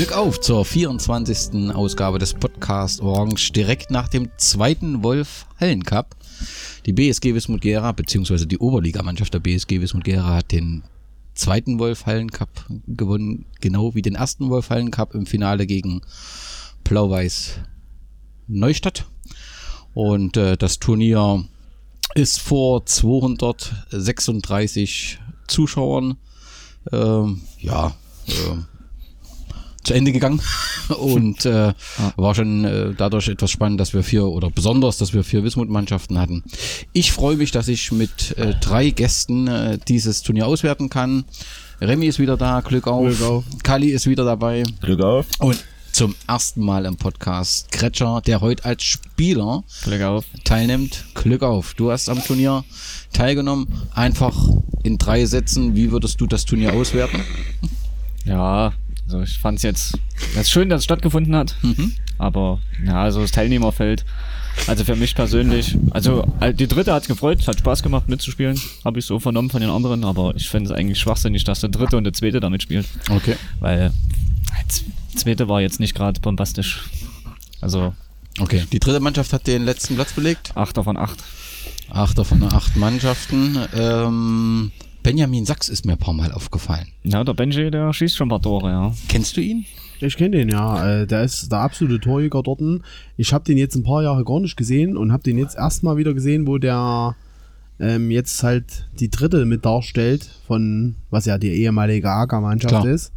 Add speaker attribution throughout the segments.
Speaker 1: Glück auf zur 24. Ausgabe des Podcast Orange direkt nach dem zweiten Wolf Hallen Cup. Die BSG Wismut Gera, beziehungsweise die Oberligamannschaft der BSG Wismut Gera hat den zweiten Wolf Hallen Cup gewonnen, genau wie den ersten Wolf Hallen Cup im Finale gegen Blau-Weiß Neustadt. Und äh, das Turnier ist vor 236 Zuschauern ähm, ja, äh, zu Ende gegangen und äh, ja. war schon äh, dadurch etwas spannend, dass wir vier oder besonders, dass wir vier Wismut-Mannschaften hatten. Ich freue mich, dass ich mit äh, drei Gästen äh, dieses Turnier auswerten kann. Remy ist wieder da, Glück auf. Glück auf. Kali ist wieder dabei.
Speaker 2: Glück auf.
Speaker 1: Und zum ersten Mal im Podcast Kretscher, der heute als Spieler
Speaker 2: Glück auf.
Speaker 1: teilnimmt. Glück auf. Du hast am Turnier teilgenommen. Einfach in drei Sätzen, wie würdest du das Turnier auswerten?
Speaker 2: Ja, also ich fand es jetzt ist schön, dass es stattgefunden hat. Mhm. Aber ja, also das Teilnehmerfeld, also für mich persönlich, also äh, die dritte hat gefreut, hat Spaß gemacht mitzuspielen, habe ich so vernommen von den anderen, aber ich finde es eigentlich schwachsinnig, dass der dritte und der zweite damit spielt.
Speaker 1: Okay.
Speaker 2: Weil der zweite war jetzt nicht gerade bombastisch. Also.
Speaker 1: Okay. Die dritte Mannschaft hat den letzten Platz belegt?
Speaker 2: Achter von acht.
Speaker 1: Achter von acht Mannschaften. Ähm, Benjamin Sachs ist mir ein paar Mal aufgefallen.
Speaker 2: Ja, der Benji, der schießt schon ein paar Tore, ja.
Speaker 1: Kennst du ihn?
Speaker 3: Ich kenne den, ja. Äh, der ist der absolute Torjäger dort. Ich habe den jetzt ein paar Jahre gar nicht gesehen und habe den jetzt erstmal wieder gesehen, wo der ähm, jetzt halt die dritte mit darstellt von, was ja die ehemalige AK-Mannschaft ist.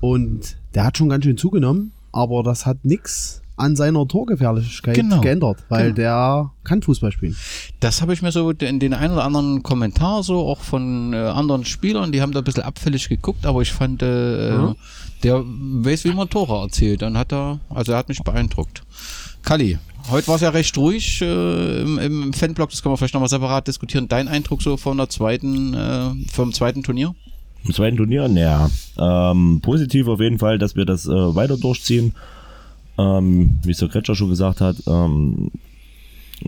Speaker 3: Und der hat schon ganz schön zugenommen, aber das hat nichts an seiner Torgefährlichkeit genau. geändert, weil genau. der kann Fußball spielen.
Speaker 1: Das habe ich mir so in den einen oder anderen Kommentar so auch von äh, anderen Spielern, die haben da ein bisschen abfällig geguckt, aber ich fand, äh, ja. der weiß, wie man Tore erzählt und hat da, also er hat mich beeindruckt. Kali, heute war es ja recht ruhig äh, im, im Fanblog, das können wir vielleicht nochmal separat diskutieren. Dein Eindruck so von der zweiten, äh, vom zweiten Turnier?
Speaker 4: Im zweiten Turnier, naja, ähm, positiv auf jeden Fall, dass wir das äh, weiter durchziehen ähm, wie es der Kretscher schon gesagt hat, ähm,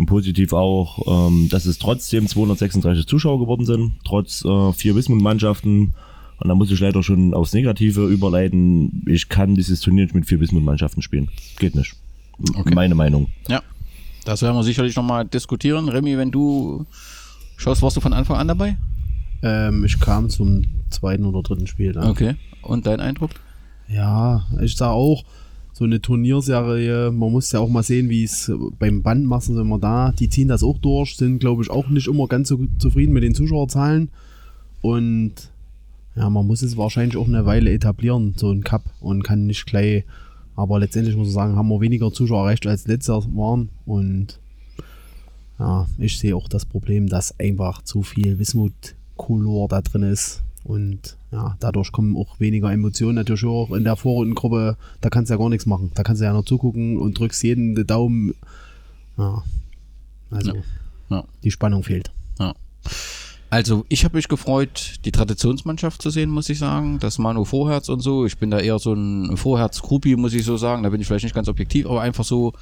Speaker 4: positiv auch, ähm, dass es trotzdem 236 Zuschauer geworden sind, trotz äh, vier Wismut-Mannschaften. Und da muss ich leider schon aufs Negative überleiten. Ich kann dieses Turnier nicht mit vier Wismut-Mannschaften spielen. Geht nicht. Okay. Meine Meinung.
Speaker 1: Ja, das werden wir sicherlich nochmal diskutieren. Remy, wenn du schaust, warst du von Anfang an dabei?
Speaker 3: Ähm, ich kam zum zweiten oder dritten Spiel.
Speaker 1: Dann. Okay. Und dein Eindruck?
Speaker 3: Ja, ich sah auch, so eine Turnierserie, man muss ja auch mal sehen, wie es beim Bandmassen sind wir da, die ziehen das auch durch, sind glaube ich auch nicht immer ganz so zufrieden mit den Zuschauerzahlen. Und ja, man muss es wahrscheinlich auch eine Weile etablieren, so ein Cup und kann nicht gleich, aber letztendlich muss ich sagen, haben wir weniger Zuschauer erreicht als letztes waren. Und ja, ich sehe auch das Problem, dass einfach zu viel Wismut-Color da drin ist und ja, dadurch kommen auch weniger Emotionen natürlich auch in der Vorrundengruppe. Da kannst du ja gar nichts machen. Da kannst du ja nur zugucken und drückst jeden den Daumen. Ja, also ja. Ja. die Spannung fehlt.
Speaker 1: Ja. Also ich habe mich gefreut, die Traditionsmannschaft zu sehen, muss ich sagen. Das Manu Vorherz und so. Ich bin da eher so ein Vorherz-Gruppi, muss ich so sagen. Da bin ich vielleicht nicht ganz objektiv, aber einfach so,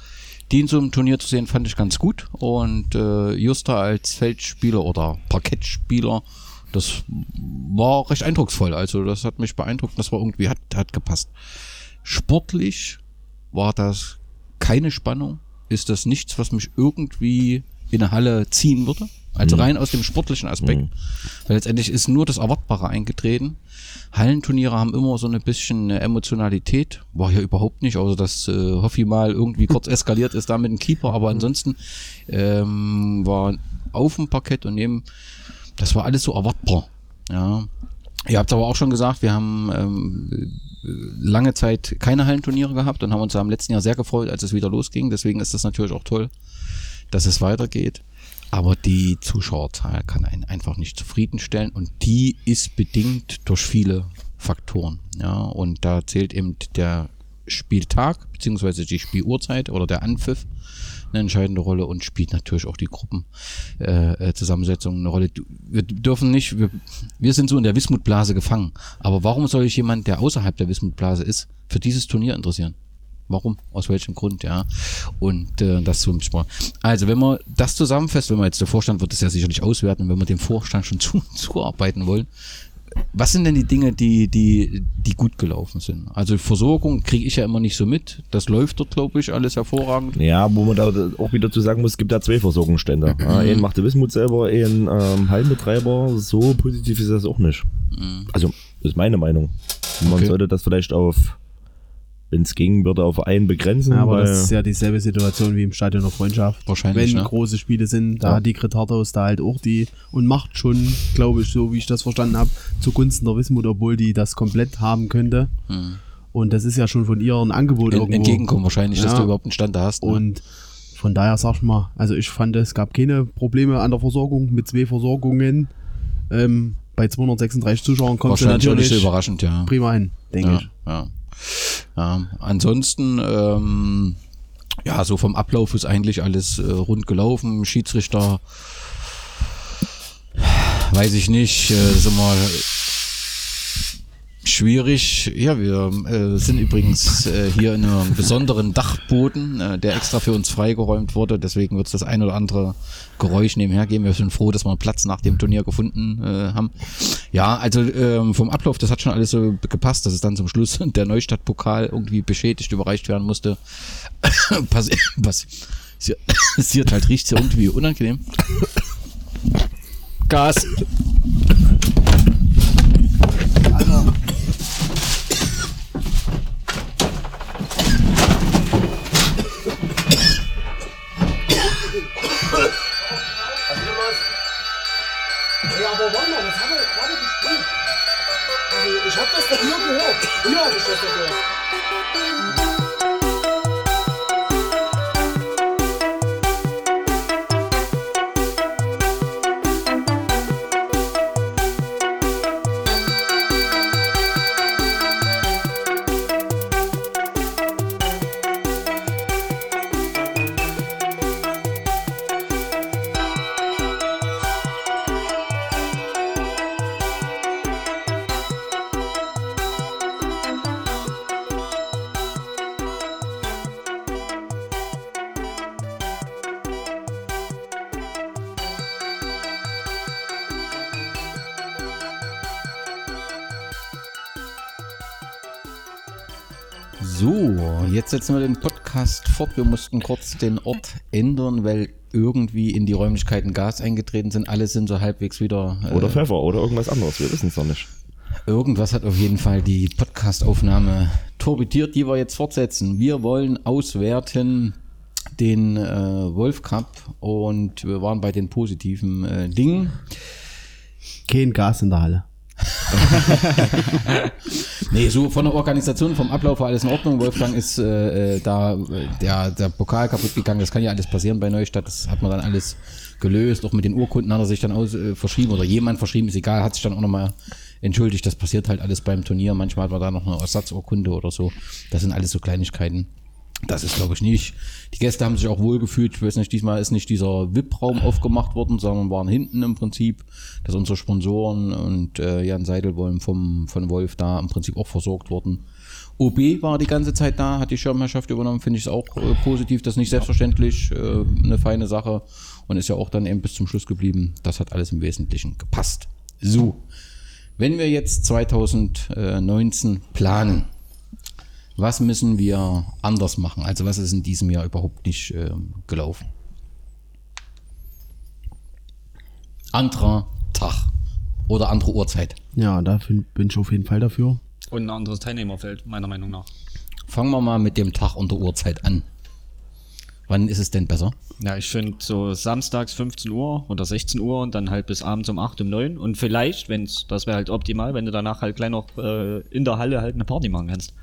Speaker 1: die in so einem Turnier zu sehen, fand ich ganz gut. Und äh, Justa als Feldspieler oder Parkettspieler das war recht eindrucksvoll. Also das hat mich beeindruckt. Das war irgendwie, hat, hat gepasst. Sportlich war das keine Spannung. Ist das nichts, was mich irgendwie in eine Halle ziehen würde? Also mhm. rein aus dem sportlichen Aspekt. Mhm. Weil letztendlich ist nur das Erwartbare eingetreten. Hallenturniere haben immer so ein bisschen Emotionalität. War hier überhaupt nicht, außer dass äh, Hoffi mal irgendwie kurz eskaliert ist da mit dem Keeper. Aber ansonsten ähm, war auf dem Parkett und neben das war alles so erwartbar. Ja. Ihr habt aber auch schon gesagt, wir haben ähm, lange Zeit keine Hallenturniere gehabt und haben uns am letzten Jahr sehr gefreut, als es wieder losging. Deswegen ist das natürlich auch toll, dass es weitergeht. Aber die Zuschauerzahl kann einen einfach nicht zufriedenstellen und die ist bedingt durch viele Faktoren. Ja, und da zählt eben der Spieltag beziehungsweise die Spieluhrzeit oder der Anpfiff eine entscheidende Rolle und spielt natürlich auch die Gruppenzusammensetzung äh, äh eine Rolle. Wir dürfen nicht, wir, wir sind so in der Wismutblase gefangen. Aber warum soll ich jemand, der außerhalb der Wismutblase ist, für dieses Turnier interessieren? Warum? Aus welchem Grund, ja? Und äh, das zum Sport. Also, wenn wir das zusammenfasst, wenn wir jetzt der Vorstand wird es ja sicherlich auswerten, wenn wir dem Vorstand schon zu, zuarbeiten wollen, was sind denn die Dinge, die, die, die gut gelaufen sind? Also Versorgung kriege ich ja immer nicht so mit. Das läuft dort, glaube ich, alles hervorragend.
Speaker 4: Ja, wo man da auch wieder zu sagen muss, es gibt ja zwei Versorgungsstände. Ja, einen macht der Wismut selber, einen ähm, Heimbetreiber. So positiv ist das auch nicht. Also, das ist meine Meinung. Man
Speaker 1: Okay.
Speaker 4: sollte das vielleicht auf, wenn es ging, würde auf einen begrenzen.
Speaker 3: Ja, aber
Speaker 4: weil,
Speaker 3: das ist ja dieselbe Situation wie im Stadion der Freundschaft.
Speaker 1: Wahrscheinlich,
Speaker 3: Wenn
Speaker 1: ne?
Speaker 3: große Spiele sind, da
Speaker 4: Ja.
Speaker 3: hat die Gritardhaus da halt auch die und macht schon, glaube ich, so wie ich das verstanden habe, zugunsten der Wismut, obwohl die das komplett haben könnte. Und das ist ja schon von ihr ein Angebot
Speaker 1: En,
Speaker 3: irgendwo.
Speaker 1: entgegenkommen wahrscheinlich, dass
Speaker 3: Ja.
Speaker 1: du überhaupt einen Stand da hast. Ne?
Speaker 3: Und von daher sag ich mal, also ich fand, es gab keine Probleme an der Versorgung mit zwei Versorgungen. Ähm, bei 236 Zuschauern
Speaker 1: nicht
Speaker 3: natürlich
Speaker 1: so überraschend, ja.
Speaker 3: prima hin, denke
Speaker 1: ja,
Speaker 3: ich.
Speaker 1: ja. Ja. Ansonsten, ähm, ja, so vom Ablauf ist eigentlich alles äh, rund gelaufen. Schiedsrichter, weiß ich nicht, äh, ist immer schwierig. Ja, wir äh, sind übrigens äh, hier in einem besonderen Dachboden, äh, der extra für uns freigeräumt wurde. Deswegen wird es das ein oder andere Geräusch nebenher geben. Wir sind froh, dass wir einen Platz nach dem Turnier gefunden äh, haben. Ja, also ähm, vom Ablauf, das hat schon alles so gepasst, dass es dann zum Schluss der Neustadtpokal irgendwie beschädigt überreicht werden musste. Passi passiert halt riecht ja irgendwie unangenehm.
Speaker 2: Gas.
Speaker 1: Podcast fort. Wir mussten kurz den Ort ändern, weil irgendwie in die Räumlichkeiten Gas eingetreten sind. Alle sind so halbwegs wieder. Äh,
Speaker 4: oder Pfeffer oder irgendwas anderes, wir wissen es noch nicht.
Speaker 1: Irgendwas hat auf jeden Fall die Podcastaufnahme torpediert, die wir jetzt fortsetzen. Wir wollen auswerten den äh, Wolf Cup und wir waren bei den positiven äh, Dingen.
Speaker 3: Kein Gas in der Halle.
Speaker 1: Nee, so von der Organisation, vom Ablauf war alles in Ordnung. Wolfgang ist äh, äh, da äh, der, der Pokal kaputt gegangen. Das kann ja alles passieren bei Neustadt. Das hat man dann alles gelöst. Auch mit den Urkunden hat er sich dann aus, äh, verschrieben oder jemand verschrieben, ist egal, hat sich dann auch nochmal entschuldigt. Das passiert halt alles beim Turnier. Manchmal hat man da noch eine Ersatzurkunde oder so. Das sind alles so Kleinigkeiten. Das ist, glaube ich, nicht. Die Gäste haben sich auch wohl gefühlt. Ich weiß nicht, diesmal ist nicht dieser VIP-Raum aufgemacht worden, sondern waren hinten im Prinzip, dass unsere Sponsoren und äh, Jan Seidelwolm vom, von Wolf da im Prinzip auch versorgt wurden. OB war die ganze Zeit da, hat die Schirmherrschaft übernommen, finde ich es auch äh, positiv. Das ist nicht selbstverständlich, äh, eine feine Sache und ist ja auch dann eben bis zum Schluss geblieben. Das hat alles im Wesentlichen gepasst. So, wenn wir jetzt 2019 planen, was müssen wir anders machen? Also was ist in diesem Jahr überhaupt nicht ähm, gelaufen? Anderer Tag oder andere Uhrzeit.
Speaker 3: Ja, da bin ich auf jeden Fall dafür.
Speaker 2: Und ein anderes Teilnehmerfeld, meiner Meinung nach.
Speaker 1: Fangen wir mal mit dem Tag und der Uhrzeit an. Wann ist es denn besser?
Speaker 2: Ja, ich finde so samstags 15 Uhr oder 16 Uhr und dann halt bis abends um 8, um 9. Und vielleicht, wenn's, das wäre halt optimal, wenn du danach halt gleich noch äh, in der Halle halt eine Party machen kannst.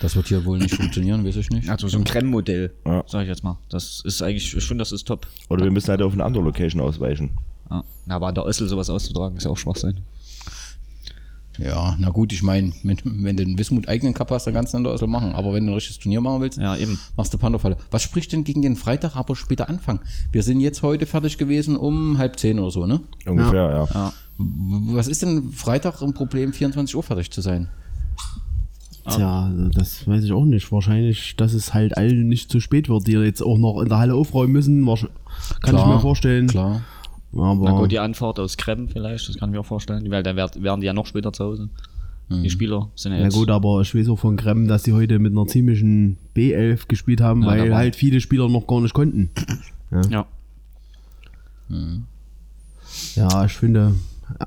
Speaker 1: Das wird hier wohl nicht funktionieren, weiß ich nicht.
Speaker 2: Also so ein Creme-Modell,
Speaker 4: Ja.
Speaker 2: sag ich jetzt mal. Das ist eigentlich, ich finde, das ist top.
Speaker 4: Oder wir müssen halt auf eine andere Location ausweichen.
Speaker 2: Ja. Na, aber an der Össel sowas auszutragen, ist ja auch Schwachsinn.
Speaker 1: Ja, na gut, ich meine, wenn, wenn du einen Wismut eigenen Cup hast, dann kannst du das machen. Aber wenn du ein richtiges Turnier machen willst,
Speaker 2: Ja, eben.
Speaker 1: machst du Pandofalle. Was spricht denn gegen den Freitag, aber später anfangen? Wir sind jetzt heute fertig gewesen um halb zehn oder so, ne?
Speaker 4: Ungefähr, ja.
Speaker 1: Was ist denn Freitag ein Problem, 24 Uhr fertig zu sein?
Speaker 3: Tja, das weiß ich auch nicht. Wahrscheinlich, dass es halt allen nicht zu spät wird, die jetzt auch noch in der Halle aufräumen müssen. Kann ich mir vorstellen.
Speaker 1: Klar.
Speaker 3: Aber
Speaker 2: Na gut, die Anfahrt aus Krem vielleicht, das kann ich mir auch vorstellen, weil dann werd- wären die ja noch später zu Hause. Die Spieler sind ja
Speaker 3: ja
Speaker 2: jetzt.
Speaker 3: gut, aber ich weiß auch von Krem, dass die heute mit einer ziemlichen B11 gespielt haben,
Speaker 2: Ja,
Speaker 3: weil halt viele Spieler noch gar nicht konnten.
Speaker 2: ja.
Speaker 3: Ja, ich finde,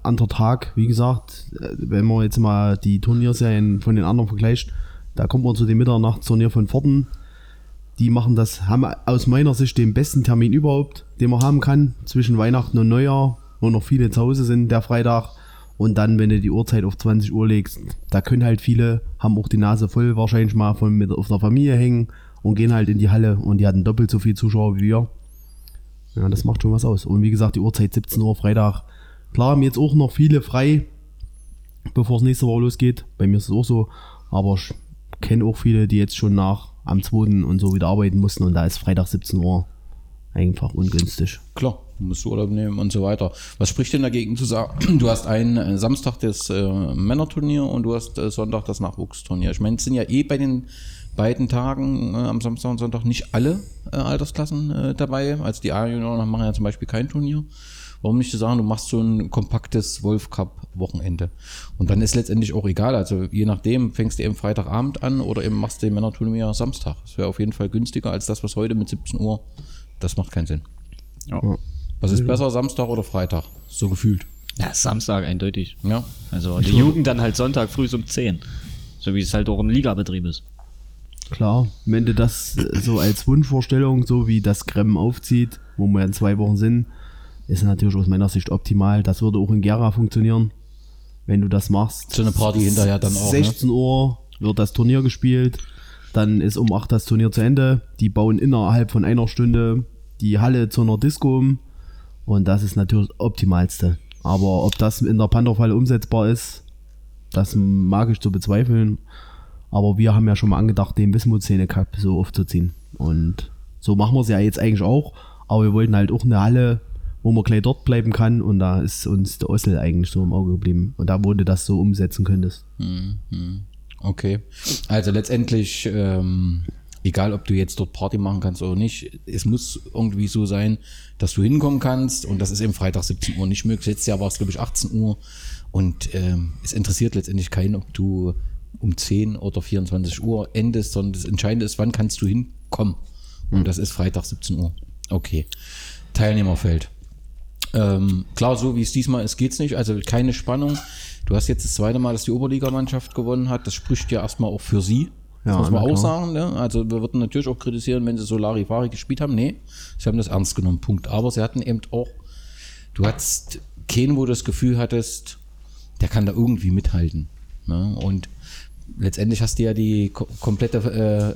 Speaker 3: anderer Tag, wie gesagt, äh, wenn man jetzt mal die Turnierserien von den anderen vergleicht, da kommt man zu dem Mitternachtsturnier von Forten. Die machen das, haben aus meiner Sicht den besten Termin überhaupt, den man haben kann, zwischen Weihnachten und Neujahr, wo noch viele zu Hause sind, der Freitag. Und dann, wenn du die Uhrzeit auf 20 Uhr legst, da können halt viele, haben auch die Nase voll wahrscheinlich mal von mit auf der Familie hängen und gehen halt in die Halle und die hatten doppelt so viel Zuschauer wie wir. Ja, das macht schon was aus. Und wie gesagt, die Uhrzeit 17 Uhr Freitag. Klar haben jetzt auch noch viele frei, bevor es nächste Woche losgeht. Bei mir ist es auch so. Aber ich kenne auch viele, die jetzt schon nach am 2. und so wieder arbeiten mussten. Und da ist Freitag 17 Uhr einfach ungünstig.
Speaker 1: Klar, musst du Urlaub nehmen und so weiter. Was spricht denn dagegen zu sagen, du hast einen äh, Samstag das äh, Männerturnier und du hast äh, Sonntag das Nachwuchsturnier. Ich meine, es sind ja eh bei den beiden Tagen äh, am Samstag und Sonntag nicht alle äh, Altersklassen äh, dabei. Also die A-Junioren machen ja zum Beispiel kein Turnier. Warum nicht zu sagen, du machst so ein kompaktes Wolf Cup Wochenende. Und dann ist letztendlich auch egal. Also je nachdem, fängst du eben Freitagabend an oder eben machst du den Männerturnier Samstag. Das wäre auf jeden Fall günstiger als das, was heute mit 17 Uhr. Das macht keinen Sinn.
Speaker 2: Ja.
Speaker 1: Was ist besser, Samstag oder Freitag? So gefühlt.
Speaker 2: ja, Samstag eindeutig.
Speaker 1: Ja.
Speaker 2: Also die Jugend dann halt Sonntag früh um 10. So wie es halt auch im Ligabetrieb ist.
Speaker 3: Klar, wenn du das so als Wunschvorstellung, so wie das Kremmen aufzieht, wo wir in zwei Wochen sind, ist natürlich aus meiner Sicht optimal. Das würde auch in Gera funktionieren, wenn du das machst.
Speaker 1: So eine Party hinterher dann auch, ne?
Speaker 3: 16 Uhr wird das Turnier gespielt, dann ist um 8 das Turnier zu Ende. Die bauen innerhalb von einer Stunde die Halle zu einer Disco um und das ist natürlich das Optimalste. Aber ob das in der Pantherfalle umsetzbar ist, das mag ich zu bezweifeln. Aber wir haben ja schon mal angedacht, den Wismut-Szene Cup so aufzuziehen. Und so machen wir es ja jetzt eigentlich auch. Aber wir wollten halt auch eine Halle, wo man gleich dort bleiben kann. Und da ist uns der Ossel eigentlich so im Auge geblieben. Und da, wo du das so umsetzen könntest.
Speaker 1: Okay. Also letztendlich, ähm, egal ob du jetzt dort Party machen kannst oder nicht, es muss irgendwie so sein, dass du hinkommen kannst und das ist eben Freitag 17 Uhr nicht möglich. Letztes Jahr war es, glaube ich, 18 Uhr und ähm, es interessiert letztendlich keinen, ob du um 10 oder 24 Uhr endest, sondern das Entscheidende ist, wann kannst du hinkommen. Und das ist Freitag 17 Uhr. Okay. Teilnehmerfeld. Ähm, klar, so wie es diesmal ist, geht's nicht. Also keine Spannung. Du hast jetzt das zweite Mal, dass die Oberligamannschaft gewonnen hat. Das spricht ja erstmal auch für sie. Das
Speaker 3: Ja,
Speaker 1: muss man auch
Speaker 3: klar.
Speaker 1: sagen. Ne? Also wir würden natürlich auch kritisieren, wenn sie so Larifari gespielt haben. Nee, sie haben das ernst genommen. Punkt. Aber sie hatten eben auch, du hattest keinen, wo du das Gefühl hattest, der kann da irgendwie mithalten. Ne? Und letztendlich hast du ja die ko komplette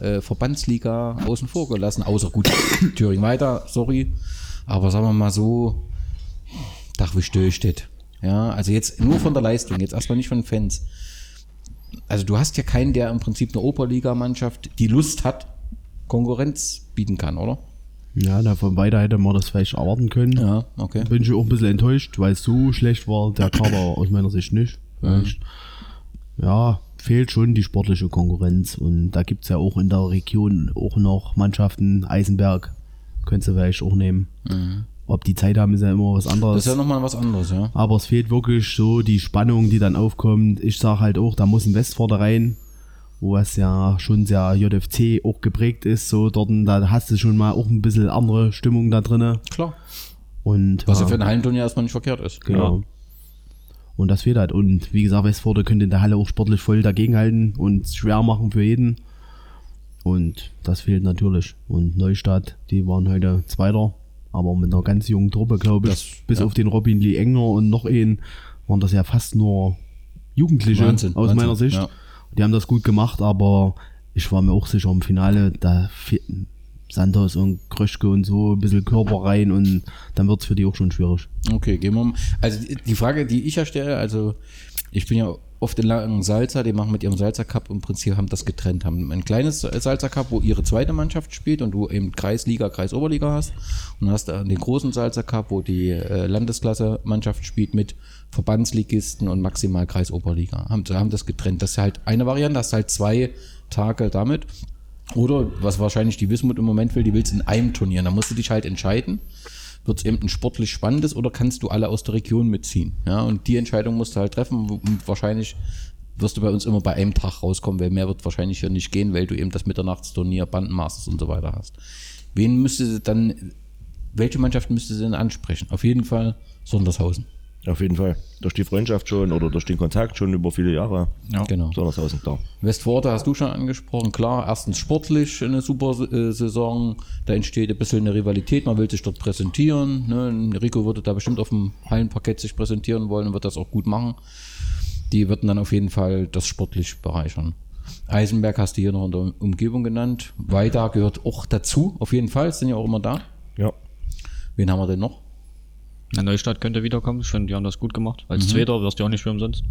Speaker 1: äh, äh, Verbandsliga außen vor gelassen, außer gut Thüringen weiter, sorry. Aber sagen wir mal so, Dach wie still steht. Ja, also jetzt nur von der Leistung, jetzt erstmal nicht von den Fans. Also du hast ja keinen, der im Prinzip eine Oberligamannschaft, die Lust hat, Konkurrenz bieten kann, oder?
Speaker 3: Ja, davon weiter hätte man das vielleicht erwarten können.
Speaker 1: Ja, okay.
Speaker 3: Bin ich auch ein bisschen enttäuscht, weil es so schlecht war, der Kader aus meiner Sicht nicht. Vielleicht. Ja, fehlt schon die sportliche Konkurrenz und da gibt es ja auch in der Region auch noch Mannschaften, Eisenberg, könntest du vielleicht auch nehmen. Ob die Zeit haben, ist ja immer was
Speaker 1: Das
Speaker 3: anderes.
Speaker 1: ist ja nochmal was anderes, ja.
Speaker 3: Aber es fehlt wirklich so die Spannung, die dann aufkommt. Ich sage halt auch, da muss ein Westvorder rein, wo es ja schon sehr JFC auch geprägt ist. So dort, da hast du schon mal auch ein bisschen andere Stimmung da drinne.
Speaker 1: Klar.
Speaker 3: Und
Speaker 1: Was ja
Speaker 3: ja,
Speaker 1: für ein Hallenturnier erstmal nicht verkehrt ist.
Speaker 3: genau. Und das fehlt halt. Und wie gesagt, Westvorder könnte in der Halle auch sportlich voll dagegenhalten und schwer machen für jeden. Und das fehlt natürlich. Und Neustadt, die waren heute Zweiter, aber mit einer ganz jungen Truppe, glaube ich.
Speaker 1: Das-
Speaker 3: Bis
Speaker 1: ja.
Speaker 3: auf den Robin Lee Enger und noch einen waren das ja fast nur Jugendliche
Speaker 1: Wahnsinn,
Speaker 3: aus
Speaker 1: Wahnsinn,
Speaker 3: meiner Sicht.
Speaker 1: ja.
Speaker 3: Die haben das gut gemacht, aber ich war mir auch sicher im Finale, da fehlten Santos und Kröschke und so ein bisschen Körper rein und dann wird es für die auch schon schwierig.
Speaker 1: Okay, gehen wir mal. Also die- die Frage, die ich ja stelle, also ich bin ja oft in Langen Salzer, die machen mit ihrem Salzer Cup im Prinzip haben das getrennt, haben ein kleines Salzer Cup, wo ihre zweite Mannschaft spielt und du eben Kreisliga, Kreisoberliga hast und hast dann den großen Salzer Cup, wo die äh, Landesklasse Mannschaft spielt mit Verbandsligisten und maximal Kreisoberliga. Haben, haben das getrennt. Das ist halt eine Variante, hast halt zwei Tage damit. Oder was wahrscheinlich die Wismut im Moment will, die willst in einem Turnier. Da musst du dich halt entscheiden. Wird es eben ein sportlich spannendes oder kannst du alle aus der Region mitziehen? Ja, und die Entscheidung musst du halt treffen und wahrscheinlich wirst du bei uns immer bei einem Tag rauskommen, weil mehr wird wahrscheinlich hier nicht gehen, weil du eben das Mitternachtsturnier, Bandenmasters und so weiter hast. Wen müsste sie dann, welche Mannschaft müsste sie denn ansprechen? Auf jeden Fall Sondershausen.
Speaker 4: Auf jeden Fall. Durch die Freundschaft schon oder durch den Kontakt schon über viele Jahre.
Speaker 2: Ja.
Speaker 1: Genau.
Speaker 4: Sondershausen, klar.
Speaker 1: Westforte hast du schon angesprochen. Klar, erstens sportlich eine super äh, Saison. Da entsteht ein bisschen eine Rivalität. Man will sich dort präsentieren. Ne? Rico würde da bestimmt auf dem Hallenparkett sich präsentieren wollen und wird das auch gut machen. Die würden dann auf jeden Fall das sportlich bereichern. Eisenberg hast du hier noch in der Umgebung genannt. Weida gehört auch dazu, auf jeden Fall. Sind ja auch immer da.
Speaker 4: Ja.
Speaker 1: Wen haben wir denn noch?
Speaker 2: Na, Neustadt könnte wiederkommen. Ich finde, die haben das gut gemacht. Als Zweiter wirst du auch nicht für umsonst.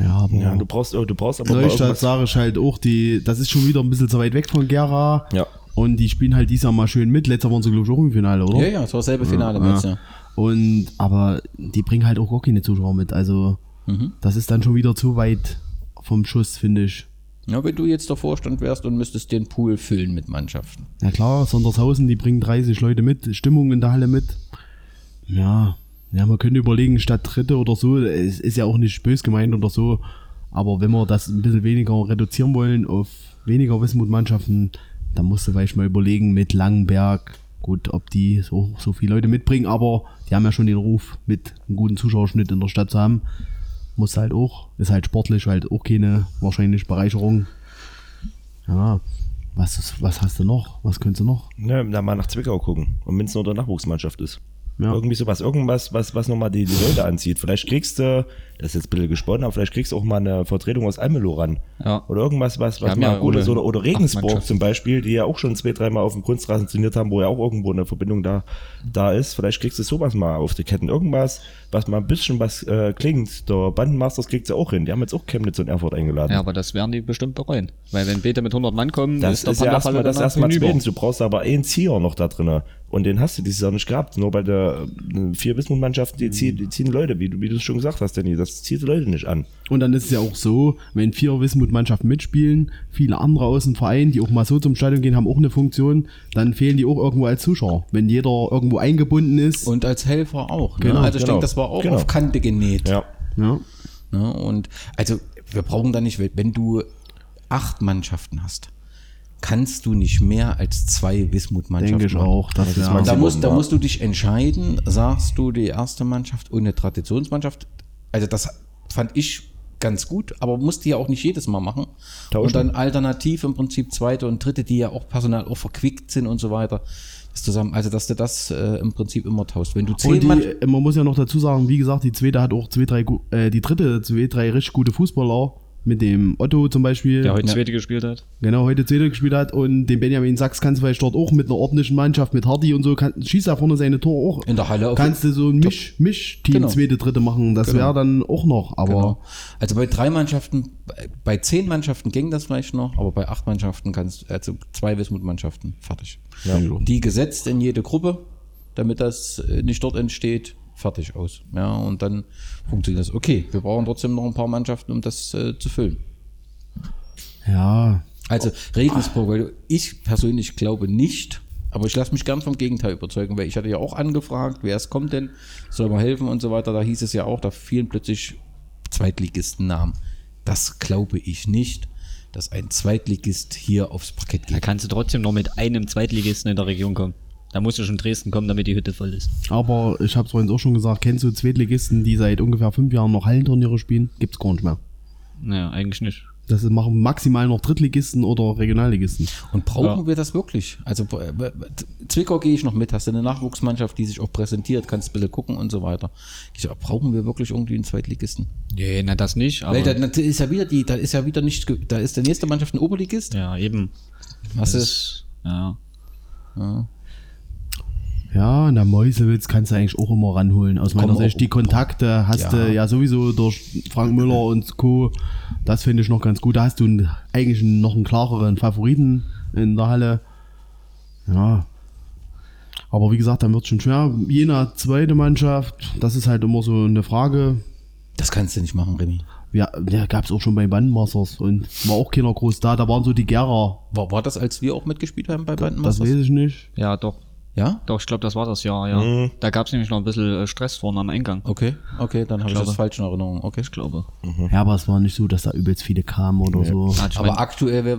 Speaker 3: Ja, aber
Speaker 4: ja du brauchst, du brauchst aber
Speaker 3: Neustadt sage ich halt auch, die, das ist schon wieder ein bisschen zu weit weg von Gera.
Speaker 4: Ja.
Speaker 3: Und die spielen halt dieses Jahr mal schön mit. Letzter waren sie, glaube ich, auch im Finale, oder?
Speaker 1: Ja, ja, es war dasselbe Finale. meinst du?
Speaker 3: Und, aber die bringen halt auch gar keine Zuschauer mit. Also,
Speaker 1: Mhm.
Speaker 3: das ist dann schon wieder zu weit vom Schuss, finde ich.
Speaker 1: Ja, wenn du jetzt der Vorstand wärst und müsstest den Pool füllen mit Mannschaften.
Speaker 3: Ja klar, Sondershausen, die bringen 30 Leute mit, Stimmung in der Halle mit. Ja, ja, man könnte überlegen, statt Dritte oder so, es ist ja auch nicht bös gemeint oder so, aber wenn wir das ein bisschen weniger reduzieren wollen auf weniger Wismut-Mannschaften, dann musst du vielleicht mal überlegen mit Langenberg, gut, ob die so, so viele Leute mitbringen, aber die haben ja schon den Ruf, mit einem guten Zuschauerschnitt in der Stadt zu haben. Muss halt auch, ist halt sportlich halt auch keine wahrscheinlich Bereicherung. Ja, was, ist, was hast du noch? Was könntest du noch?
Speaker 4: Ne, da mal nach Zwickau gucken. Und wenn es nur der Nachwuchsmannschaft ist.
Speaker 3: Ja.
Speaker 4: Irgendwie sowas, irgendwas, was, was nochmal die, die Leute anzieht. Vielleicht kriegst du, das ist jetzt ein bisschen gesponnen, aber vielleicht kriegst du auch mal eine Vertretung aus Almelo ran.
Speaker 2: Ja.
Speaker 4: Oder irgendwas, was, was mal
Speaker 2: ja
Speaker 4: gut ist. Oder, oder Regensburg zum Beispiel, die ja auch schon zwei, dreimal auf dem Kunstrasen trainiert haben, wo ja auch irgendwo eine Verbindung da, da ist. Vielleicht kriegst du sowas mal auf die Ketten. Irgendwas, was mal ein bisschen was äh, klingt. Der Bandenmasters kriegt ja auch hin. Die haben jetzt auch Chemnitz und Erfurt eingeladen.
Speaker 2: Ja, aber das werden die bestimmt bereuen. Weil wenn Bete mit 100 Mann kommen,
Speaker 4: Das
Speaker 2: der
Speaker 4: ist ja erstmal, das erstmal zweitens. Du brauchst aber einen Zieher noch da drin. Und den hast du dieses Jahr nicht gehabt. Nur bei der äh, vier Wismut-Mannschaften, die, ziehen, die ziehen Leute, wie du, wie du es schon gesagt hast, Danny. Das zieht die Leute nicht an.
Speaker 3: Und dann ist es ja auch so, wenn vier Wismut-Mannschaften mitspielen, viele andere aus dem Verein, die auch mal so zum Stadion gehen, haben auch eine Funktion, dann fehlen die auch irgendwo als Zuschauer. Wenn jeder irgendwo eingebunden ist.
Speaker 1: Und als Helfer auch.
Speaker 3: Genau,
Speaker 1: ne? Also ich
Speaker 4: genau.
Speaker 1: denke, das war auch
Speaker 4: Genau.
Speaker 1: auf Kante genäht.
Speaker 4: Ja.
Speaker 3: ja.
Speaker 1: Ne? Und also wir brauchen da nicht, wenn du acht Mannschaften hast, kannst du nicht mehr als zwei Wismut-Mannschaften
Speaker 3: Denke ich
Speaker 1: machen.
Speaker 3: auch. Das
Speaker 4: ist
Speaker 3: wär-
Speaker 1: Da musst, da
Speaker 4: ja.
Speaker 1: musst du dich entscheiden, sagst du die erste Mannschaft und eine Traditionsmannschaft. Also das fand ich ganz gut, aber musst du ja auch nicht jedes Mal machen.
Speaker 4: Tauschen.
Speaker 1: Und dann alternativ im Prinzip zweite und dritte, die ja auch personal auch verquickt sind und so weiter. Zusammen, also dass du das äh, im Prinzip immer tauscht. Wenn du zehn
Speaker 3: Und
Speaker 1: Mann
Speaker 3: die, man muss ja noch dazu sagen, wie gesagt, die zweite hat auch zwei, drei, äh, die dritte, zwei, drei richtig gute Fußballer. Mit dem Otto zum Beispiel.
Speaker 2: Der heute
Speaker 1: Ja.
Speaker 2: Zweite gespielt hat.
Speaker 3: Genau, heute zweite gespielt hat. Und den Benjamin Sachs kannst du vielleicht dort auch mit einer ordentlichen Mannschaft, mit Hardy und so, kann, schießt da vorne seine Tore auch.
Speaker 1: in der Halle auf
Speaker 3: Kannst du so ein Misch, Misch-Team,
Speaker 1: Genau.
Speaker 3: zweite, dritte machen. Das
Speaker 1: Genau.
Speaker 3: wäre dann auch noch. Aber
Speaker 1: Genau. Also bei drei Mannschaften, bei- zehn Mannschaften ging das vielleicht noch, aber bei acht Mannschaften kannst also zwei Wismut-Mannschaften, fertig. Die gesetzt in jede Gruppe, damit das äh, nicht dort entsteht, fertig aus. Ja, und dann funktioniert das. Okay, wir brauchen trotzdem noch ein paar Mannschaften, um das äh, zu füllen.
Speaker 3: ja,
Speaker 1: Also Regensburg, weil ich persönlich glaube nicht, aber ich lasse mich gern vom Gegenteil überzeugen, weil ich hatte ja auch angefragt, wer es kommt denn, soll mal helfen und so weiter. Da hieß es ja auch, da fielen plötzlich Zweitligistennamen. Das glaube ich nicht, dass ein Zweitligist hier aufs Parkett
Speaker 2: Da
Speaker 1: geht.
Speaker 2: kannst du trotzdem noch mit einem Zweitligisten in der Region kommen. Da musst du schon Dresden kommen, damit die Hütte voll ist.
Speaker 3: aber ich habe es vorhin auch schon gesagt, kennst du Zweitligisten, die seit ungefähr fünf Jahren noch Hallenturniere spielen? Gibt's gar nicht mehr.
Speaker 2: Naja, eigentlich nicht.
Speaker 3: Das machen maximal noch Drittligisten oder Regionalligisten.
Speaker 1: Und brauchen
Speaker 2: Ja.
Speaker 1: wir das wirklich? Also Zwickau gehe ich noch mit, hast du eine Nachwuchsmannschaft, die sich auch präsentiert, kannst ein bisschen gucken und so weiter. Ich sag, brauchen wir wirklich irgendwie einen Zweitligisten?
Speaker 2: Nee, na das nicht, aber.
Speaker 1: Weil da, da ist ja wieder die, da ist ja wieder nicht, da ist der nächste Mannschaft ein Oberligist.
Speaker 2: ja, eben.
Speaker 1: Was ist?
Speaker 2: ist, ja.
Speaker 3: Ja, na Meuselwitz kannst du eigentlich auch immer ranholen. Aus meiner
Speaker 1: Komm,
Speaker 3: Sicht, die Kontakte hast
Speaker 1: Ja.
Speaker 3: du ja sowieso durch Frank Müller und Co. Das finde ich noch ganz gut. Da hast du einen, eigentlich noch einen klareren Favoriten in der Halle. Ja. Aber wie gesagt, dann wird es schon schwer. Jena zweite Mannschaft, das ist halt immer so eine Frage.
Speaker 1: Das kannst du nicht machen, Remy.
Speaker 3: Ja, ja gab es auch schon bei Bandmasters und war auch keiner groß da. Da waren so die Gera.
Speaker 1: War, war das, als wir auch mitgespielt haben bei
Speaker 3: Das
Speaker 1: Bandenmasters?
Speaker 3: weiß ich nicht.
Speaker 2: Ja, doch.
Speaker 1: Ja?
Speaker 2: Doch, ich glaube, das war das Jahr, ja.
Speaker 4: Mhm.
Speaker 2: Da gab es nämlich noch ein bisschen äh, Stress vorne am Eingang.
Speaker 1: Okay, okay, dann habe ich das falsch in Erinnerung. Okay.
Speaker 2: Ich glaube.
Speaker 3: Ja, aber es war nicht so, dass da übelst viele kamen oder so.
Speaker 2: Ja, ich
Speaker 1: Aber
Speaker 2: mein,
Speaker 1: aktuell wär,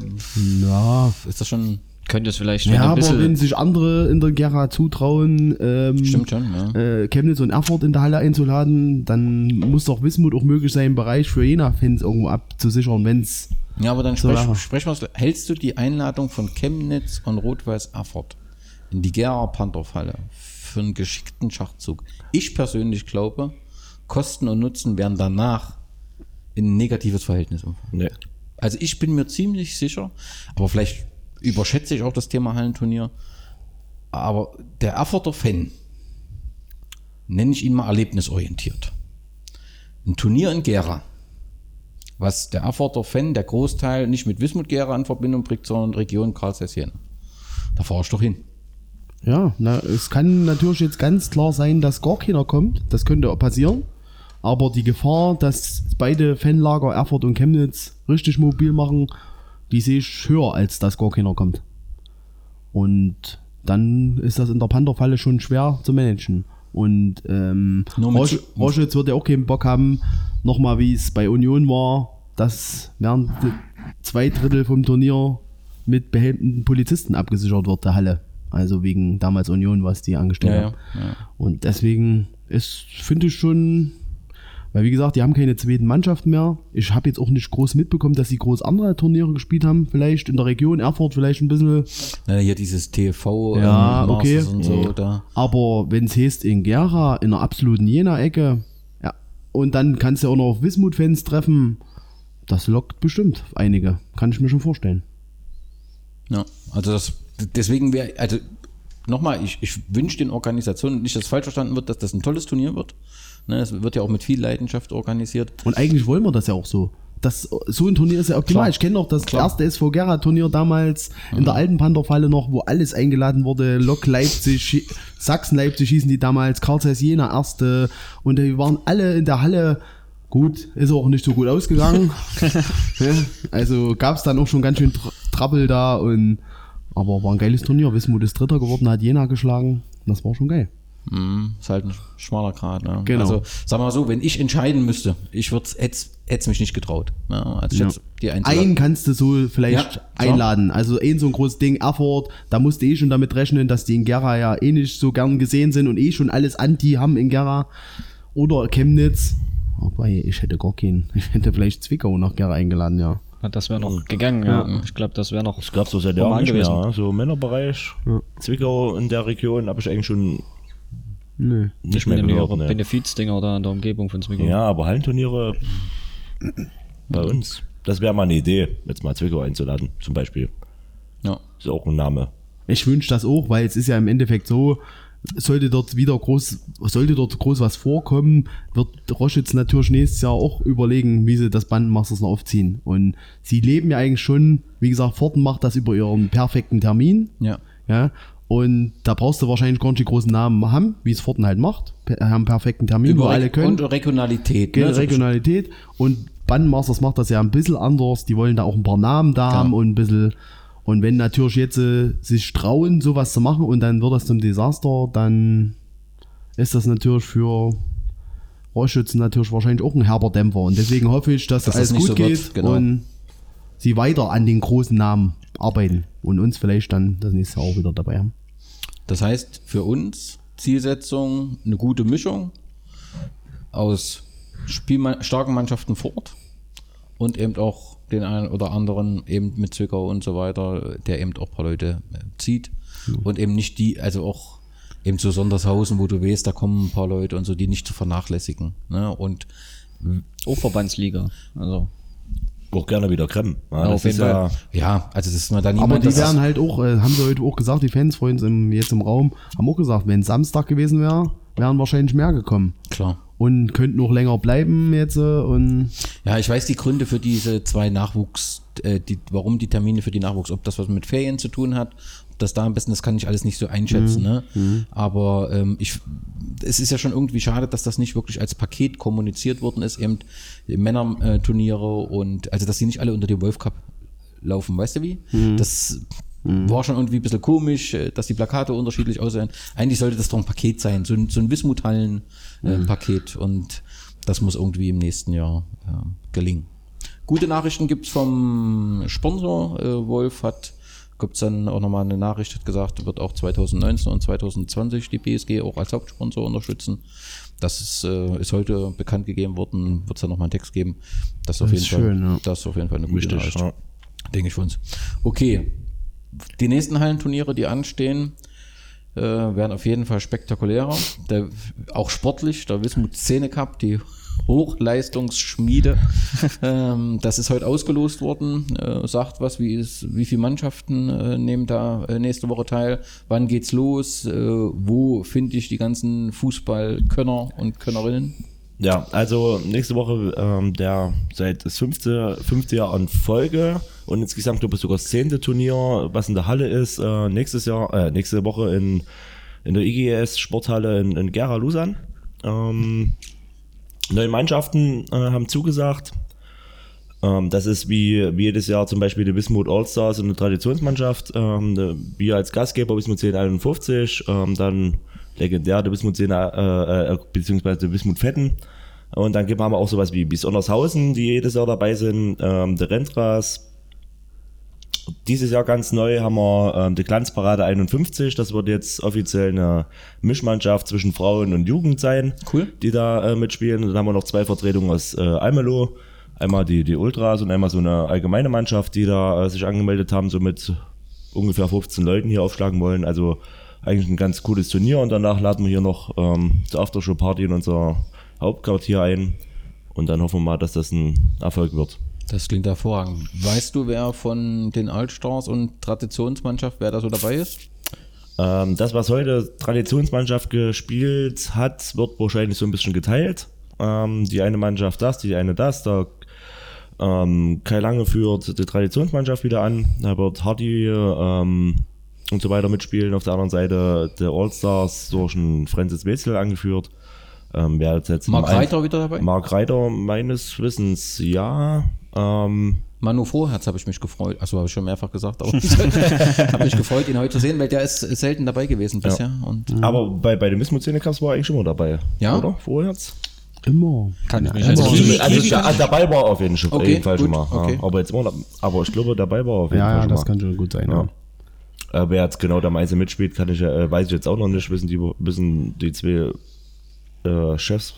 Speaker 3: Ja,
Speaker 1: ist das schon.
Speaker 2: könnte es vielleicht wenn
Speaker 3: ja
Speaker 2: ein
Speaker 3: aber
Speaker 2: bisschen,
Speaker 3: wenn sich andere in der Gera zutrauen, ähm,
Speaker 1: Stimmt schon, ja.
Speaker 3: äh, Chemnitz und Erfurt in der Halle einzuladen, dann muss doch Wismut auch möglich sein, einen Bereich für Jena-Fans irgendwo abzusichern, wenn es
Speaker 1: Ja, aber dann
Speaker 3: So
Speaker 1: sprech,
Speaker 3: lange.
Speaker 1: sprech mal, hältst du die Einladung von Chemnitz und Rot-Weiß Erfurt in die Gera Pantherfalle für einen geschickten Schachzug? Ich persönlich glaube, Kosten und Nutzen werden danach in ein negatives Verhältnis umfallen.
Speaker 4: Nee.
Speaker 1: Also ich bin mir ziemlich sicher, aber vielleicht überschätze ich auch das Thema Hallenturnier, aber der Erfurter Fan, nenne ich ihn mal erlebnisorientiert. Ein Turnier in Gera, was der Erfurter Fan, der Großteil nicht mit Wismut Gera in Verbindung bringt, sondern Region Karlsruhe. Da fahre ich doch hin.
Speaker 3: Ja, na, es kann natürlich jetzt ganz klar sein, dass gar keiner kommt. Das könnte auch passieren. Aber die Gefahr, dass beide Fanlager Erfurt und Chemnitz richtig mobil machen, die sehe ich höher, als dass gar keiner kommt. Und dann ist das in der Pantherfalle schon schwer zu managen. Und ähm, Rosch- Roschitz wird ja auch keinen Bock haben, nochmal wie es bei Union war, dass während zwei Drittel vom Turnier mit behelmten Polizisten abgesichert wird, der Halle. Also wegen damals Union, was die angestellt
Speaker 1: Ja,
Speaker 3: haben.
Speaker 1: ja, ja.
Speaker 3: Und deswegen ist, finde ich schon, weil wie gesagt, die haben keine zweiten Mannschaften mehr. Ich habe jetzt auch nicht groß mitbekommen, dass sie groß andere Turniere gespielt haben. Vielleicht in der Region Erfurt, vielleicht ein bisschen.
Speaker 1: Na, hier dieses TV
Speaker 3: Ja,
Speaker 1: ähm,
Speaker 3: okay.
Speaker 1: Und so, da.
Speaker 3: Aber wenn es heißt in Gera, in einer absoluten Jena-Ecke, ja, und dann kannst du auch noch auf Wismut-Fans treffen, das lockt bestimmt einige. Kann ich mir schon vorstellen.
Speaker 1: Ja, also das, deswegen wäre, also nochmal, ich, ich wünsche den Organisationen nicht, dass falsch verstanden wird, dass das ein tolles Turnier wird. Ne, es wird ja auch mit viel Leidenschaft organisiert.
Speaker 3: Und eigentlich wollen wir das ja auch so. Das, so ein Turnier ist ja optimal.
Speaker 1: Klar.
Speaker 3: Ich kenne noch das
Speaker 1: Klar.
Speaker 3: erste SV Gera-Turnier damals in der alten Pantherfalle noch, wo alles eingeladen wurde. Lok Leipzig, Sachsen-Leipzig hießen die damals, Karl Zeiss Jena erste. Und die waren alle in der Halle. Gut, ist auch nicht so gut ausgegangen. also gab es dann auch schon ganz schön Tr Trouble da. Und, aber war ein geiles Turnier. Wismut ist Dritter geworden, hat Jena geschlagen. Das war schon geil.
Speaker 1: Mhm, ist halt ein schmaler Grad. Ne?
Speaker 3: Genau.
Speaker 1: Also, sagen wir mal so, wenn ich entscheiden müsste, ich würde es mich nicht getraut. Ne? Also
Speaker 3: Ja.
Speaker 1: die einzige-
Speaker 3: Einen kannst du so vielleicht
Speaker 1: Ja,
Speaker 3: einladen. Also ein so ein großes Ding, Erfurt, da musste eh schon damit rechnen, dass die in Gera ja eh nicht so gern gesehen sind und eh schon alles Anti haben in Gera. Oder Chemnitz. Wobei, ich hätte gar keinen. Ich hätte vielleicht Zwickau nach Gera eingeladen, ja.
Speaker 2: Ja, das wäre noch gegangen, ja. Ich glaube, das wäre noch.
Speaker 4: Das gab es so seit
Speaker 2: Normal
Speaker 4: Jahren nicht mehr.
Speaker 2: gewesen.
Speaker 4: ja. So Männerbereich, Zwickau in der Region habe ich eigentlich schon
Speaker 3: Nö.
Speaker 4: nicht mehr
Speaker 2: mit
Speaker 4: gehört. Ne.
Speaker 2: Benefizdinger da in der Umgebung von Zwickau.
Speaker 4: Ja, aber Hallenturniere bei uns, das wäre mal eine Idee, jetzt mal Zwickau einzuladen, zum Beispiel.
Speaker 1: Ja.
Speaker 4: Ist auch ein Name.
Speaker 3: Ich wünsche das auch, weil es ist ja im Endeffekt so, sollte dort wieder groß, sollte dort groß was vorkommen, wird Roschitz natürlich nächstes Jahr auch überlegen, wie sie das Bandenmasters noch aufziehen. Und sie leben ja eigentlich schon, wie gesagt, Forten macht das über ihren perfekten Termin.
Speaker 1: Ja.
Speaker 3: Ja. Und da brauchst du wahrscheinlich gar nicht die großen Namen haben, wie es Forten halt macht. Haben einen perfekten Termin, wo
Speaker 1: Über
Speaker 3: alle
Speaker 1: Re
Speaker 3: können.
Speaker 1: und Regionalität. Ne?
Speaker 3: Regionalität. Und Bandmasters macht das ja ein bisschen anders. Die wollen da auch ein paar Namen da haben und ein bisschen. Und wenn natürlich jetzt äh, sich trauen, sowas zu machen und dann wird das zum Desaster, dann ist das natürlich für Rohrschützen natürlich wahrscheinlich auch ein herber Dämpfer. Und deswegen hoffe ich, dass,
Speaker 1: Dass
Speaker 3: alles
Speaker 1: das nicht
Speaker 3: gut
Speaker 1: so
Speaker 3: geht
Speaker 1: wird, genau.
Speaker 3: und sie weiter an den großen Namen arbeiten und uns vielleicht dann das nächste Jahr auch wieder dabei haben.
Speaker 1: Das heißt, für uns Zielsetzung eine gute Mischung aus Spielma starken Mannschaften vor Ort und eben auch den einen oder anderen eben mit Zwickau und so weiter, der eben auch ein paar Leute äh, zieht und eben nicht die, also auch eben zu Sondershausen, wo du weißt, da kommen ein paar Leute und so, die nicht zu vernachlässigen. Ne? Und
Speaker 2: Auch Verbandsliga. Also,
Speaker 4: Auch gerne wieder Krem. Ja,
Speaker 2: Ja,
Speaker 4: das
Speaker 2: auf jeden
Speaker 4: ja,
Speaker 1: ja, also das ist mal dann
Speaker 3: Aber
Speaker 1: niemand,
Speaker 3: die
Speaker 1: das-
Speaker 3: wären halt auch, äh, haben sie heute auch gesagt, die Fans vorhin im, jetzt im Raum, haben auch gesagt, wenn Samstag gewesen wäre, wären wahrscheinlich mehr gekommen.
Speaker 1: klar.
Speaker 3: Und könnten noch länger bleiben jetzt äh, und
Speaker 1: Ja, ich weiß die Gründe für diese zwei Nachwuchs, äh, die, warum die Termine für die Nachwuchs, ob das was mit Ferien zu tun hat, ob das da am besten, das kann ich alles nicht so einschätzen, ne? Aber ähm, ich, es ist ja schon irgendwie schade, dass das nicht wirklich als Paket kommuniziert worden ist, eben die Männerturniere und also dass die nicht alle unter dem Wolf Cup laufen, weißt du wie? Das war schon irgendwie ein bisschen komisch, äh, dass die Plakate unterschiedlich aussehen. Eigentlich sollte das doch ein Paket sein, so ein, so ein Wismuthallen-Paket. Und das muss irgendwie im nächsten Jahr äh, gelingen. Gute Nachrichten gibt's vom Sponsor. Äh, Wolf hat gibt's dann auch nochmal eine Nachricht, hat gesagt, wird auch 2019 und 2020 die BSG auch als Hauptsponsor unterstützen. Das ist, äh, ist heute bekannt gegeben worden, wird es dann nochmal einen Text geben. Das ist auf
Speaker 3: Das
Speaker 1: jeden
Speaker 3: ist
Speaker 1: Fall,
Speaker 3: schön, ja.
Speaker 1: das ist auf jeden Fall eine gute
Speaker 4: Wichtig,
Speaker 1: Nachricht.
Speaker 4: ja.
Speaker 1: Denke ich für uns. Okay. Die nächsten Hallenturniere, die anstehen, äh, werden auf jeden Fall spektakulärer. Der, auch sportlich, der Wismut Szene Cup, die Hochleistungsschmiede. ähm, das ist heute ausgelost worden. Äh, sagt was, wie, ist, wie viele Mannschaften äh, nehmen da äh, nächste Woche teil? Wann geht's los? Äh, wo finde ich die ganzen Fußballkönner und Könnerinnen?
Speaker 4: Ja, also nächste Woche ähm, der seit das fünfte, fünfte Jahr in Folge und insgesamt glaube ich sogar das zehnte Turnier, was in der Halle ist, äh, nächstes Jahr, äh, nächste Woche in, in der IGS Sporthalle in, in Gera Lusan. Ähm, neue Mannschaften äh, haben zugesagt. Ähm, das ist wie, wie jedes Jahr zum Beispiel die Wismut Allstars eine Traditionsmannschaft. Ähm, wir als Gastgeber Wismut 1051, ähm, dann legendär der Wismut 10, äh, äh, beziehungsweise der Wismut Fetten. Und dann gibt- haben wir auch sowas wie, Sondershausen, die jedes Jahr dabei sind, ähm, der Rentras. Dieses Jahr ganz neu haben wir ähm, die Glanzparade 51. Das wird jetzt offiziell eine Mischmannschaft zwischen Frauen und Jugend sein,
Speaker 1: Cool.
Speaker 4: die da äh, mitspielen. Dann haben wir noch zwei Vertretungen aus äh, Almelo. Einmal die, die Ultras und einmal so eine allgemeine Mannschaft, die da äh, sich angemeldet haben, so mit ungefähr 15 Leuten hier aufschlagen wollen. Also eigentlich ein ganz cooles Turnier und danach laden wir hier noch ähm, zur Aftershow-Party in unser Hauptquartier ein. Und dann hoffen wir mal, dass das ein Erfolg wird.
Speaker 1: Das klingt hervorragend. Weißt du, wer von den Altstars und Traditionsmannschaft, wer da so dabei ist?
Speaker 4: Ähm, das, was heute Traditionsmannschaft gespielt hat, wird wahrscheinlich so ein bisschen geteilt. Ähm, die eine Mannschaft das, die eine das. Da ähm, Kai Lange führt die Traditionsmannschaft wieder an. Da wird Hardy ähm, und so weiter mitspielen. Auf der anderen Seite der Allstars durch einen Francis Wetzel angeführt. Ähm, wer jetzt Ein-
Speaker 1: Reiter wieder dabei?
Speaker 4: Mark Reiter meines Wissens ja. Ähm,
Speaker 1: Manu Vorherz habe ich mich gefreut. Achso, habe ich schon mehrfach gesagt, aber habe mich gefreut, ihn heute zu sehen, weil der ist selten dabei gewesen bisher. Und
Speaker 4: Aber bei, bei den Cups war er eigentlich schon mal dabei.
Speaker 1: Ja?
Speaker 4: Oder? Vorher jetzt?
Speaker 3: Immer.
Speaker 2: Kann ich mich
Speaker 3: immer.
Speaker 2: also
Speaker 4: Also,
Speaker 2: Kiwi-
Speaker 4: also,
Speaker 2: Kiwi kann
Speaker 4: also dabei war er auf jeden, Fall-
Speaker 1: Okay,
Speaker 4: jeden Fall schon
Speaker 1: gut,
Speaker 4: mal.
Speaker 1: okay.
Speaker 4: Ja. Aber jetzt immer, aber ich glaube, dabei war er auf jeden
Speaker 3: Ja,
Speaker 4: Fall
Speaker 3: ja,
Speaker 4: schon
Speaker 3: das
Speaker 4: mal.
Speaker 3: kann schon gut sein.
Speaker 4: Ja. Äh, wer jetzt genau der Meise mitspielt, kann ich, äh, weiß ich jetzt auch noch nicht. Wissen die, wissen die zwei äh, Chefs,